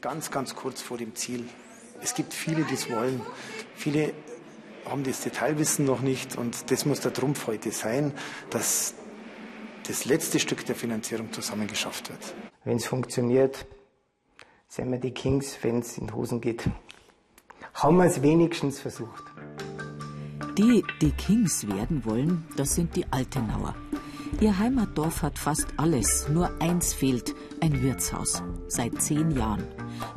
Ganz, ganz kurz vor dem Ziel. Es gibt viele, die es wollen. Viele haben das Detailwissen noch nicht und das muss der Trumpf heute sein, dass das letzte Stück der Finanzierung zusammengeschafft wird. Wenn es funktioniert, sind wir die Kings, wenn es in Hosen geht. Haben wir es wenigstens versucht. Die, die Kings werden wollen, das sind die Altenauer. Ihr Heimatdorf hat fast alles, nur eins fehlt, ein Wirtshaus. Seit zehn Jahren.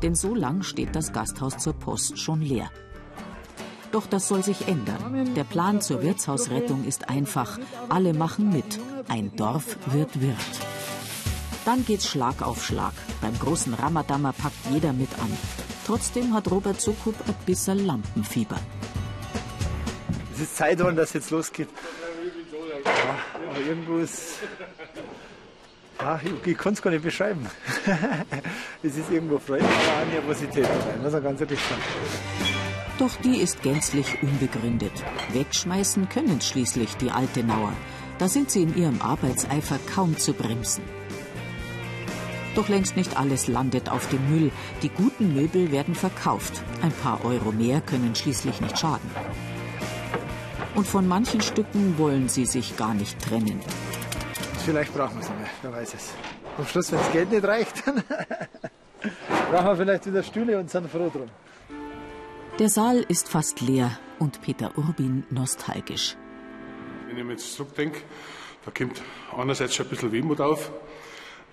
Denn so lang steht das Gasthaus zur Post schon leer. Doch das soll sich ändern. Der Plan zur Wirtshausrettung ist einfach. Alle machen mit. Ein Dorf wird Wirt. Dann geht's Schlag auf Schlag. Beim großen Ramadammer packt jeder mit an. Trotzdem hat Robert Sukup ein bisschen Lampenfieber. Es ist Zeit, wann das jetzt losgeht. Aber irgendwo ist. Ja, ich, ich kann es gar nicht beschreiben. es ist irgendwo Freude, aber auch Nervosität dabei, muss man ganz ehrlich sagen. Doch die ist gänzlich unbegründet. Wegschmeißen können schließlich die Altenauer. Da sind sie in ihrem Arbeitseifer kaum zu bremsen. Doch längst nicht alles landet auf dem Müll. Die guten Möbel werden verkauft. Ein paar Euro mehr können schließlich nicht schaden. Und von manchen Stücken wollen sie sich gar nicht trennen. Vielleicht brauchen wir es nicht mehr, wer weiß es. Am Schluss, wenn das Geld nicht reicht, dann brauchen wir vielleicht wieder Stühle und sind froh drum. Der Saal ist fast leer und Peter Urbin nostalgisch. Wenn ich mir jetzt zurückdenke, da kommt einerseits schon ein bisschen Wehmut auf,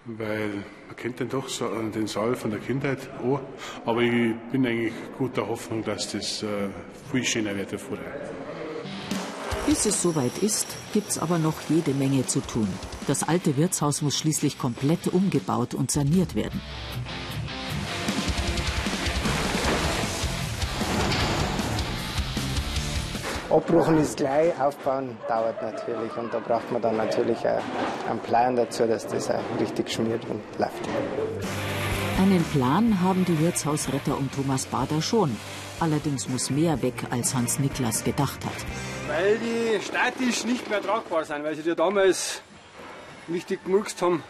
weil man kennt den doch so, den Saal von der Kindheit an. Aber ich bin eigentlich guter Hoffnung, dass das äh, viel schöner wird wie vorher. Bis es soweit ist, gibt's aber noch jede Menge zu tun. Das alte Wirtshaus muss schließlich komplett umgebaut und saniert werden. Abbruchen ist gleich, aufbauen dauert natürlich. Und da braucht man dann natürlich einen Plan dazu, dass das auch richtig schmiert und läuft. Einen Plan haben die Wirtshausretter um Thomas Bader schon. Allerdings muss mehr weg, als Hans Niklas gedacht hat. Weil die statisch nicht mehr tragbar sind, weil sie die damals richtig gemurkst haben.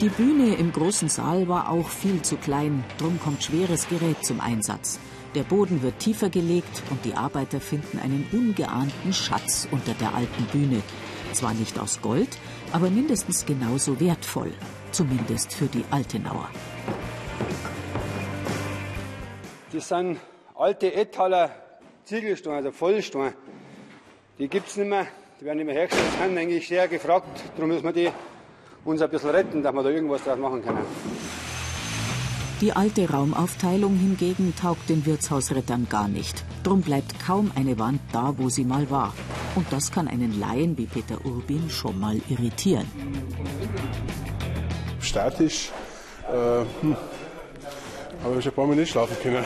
Die Bühne im großen Saal war auch viel zu klein, drum kommt schweres Gerät zum Einsatz. Der Boden wird tiefer gelegt und die Arbeiter finden einen ungeahnten Schatz unter der alten Bühne. Zwar nicht aus Gold, aber mindestens genauso wertvoll. Zumindest für die Altenauer. Das sind alte Ettaler Ziegelsteine, also Vollsteine. Die gibt es nicht mehr, die werden nicht mehr hergestellt, sind eigentlich sehr gefragt. Darum müssen wir die uns ein bisschen retten, dass wir da irgendwas draus machen können. Die alte Raumaufteilung hingegen taugt den Wirtshausrettern gar nicht. Drum bleibt kaum eine Wand da, wo sie mal war. Und das kann einen Laien wie Peter Urbin schon mal irritieren. Statisch, äh, hm, habe ich schon ein paar Mal nicht schlafen können.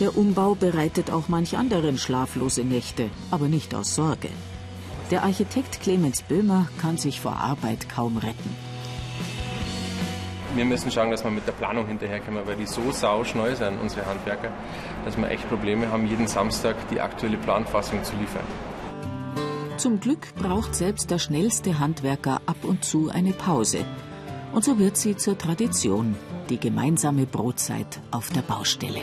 Der Umbau bereitet auch manch anderen schlaflose Nächte, aber nicht aus Sorge. Der Architekt Clemens Böhmer kann sich vor Arbeit kaum retten. Wir müssen schauen, dass wir mit der Planung hinterherkommen, weil die so sauschneu sind, unsere Handwerker, dass wir echt Probleme haben, jeden Samstag die aktuelle Planfassung zu liefern. Zum Glück braucht selbst der schnellste Handwerker ab und zu eine Pause. Und so wird sie zur Tradition, die gemeinsame Brotzeit auf der Baustelle.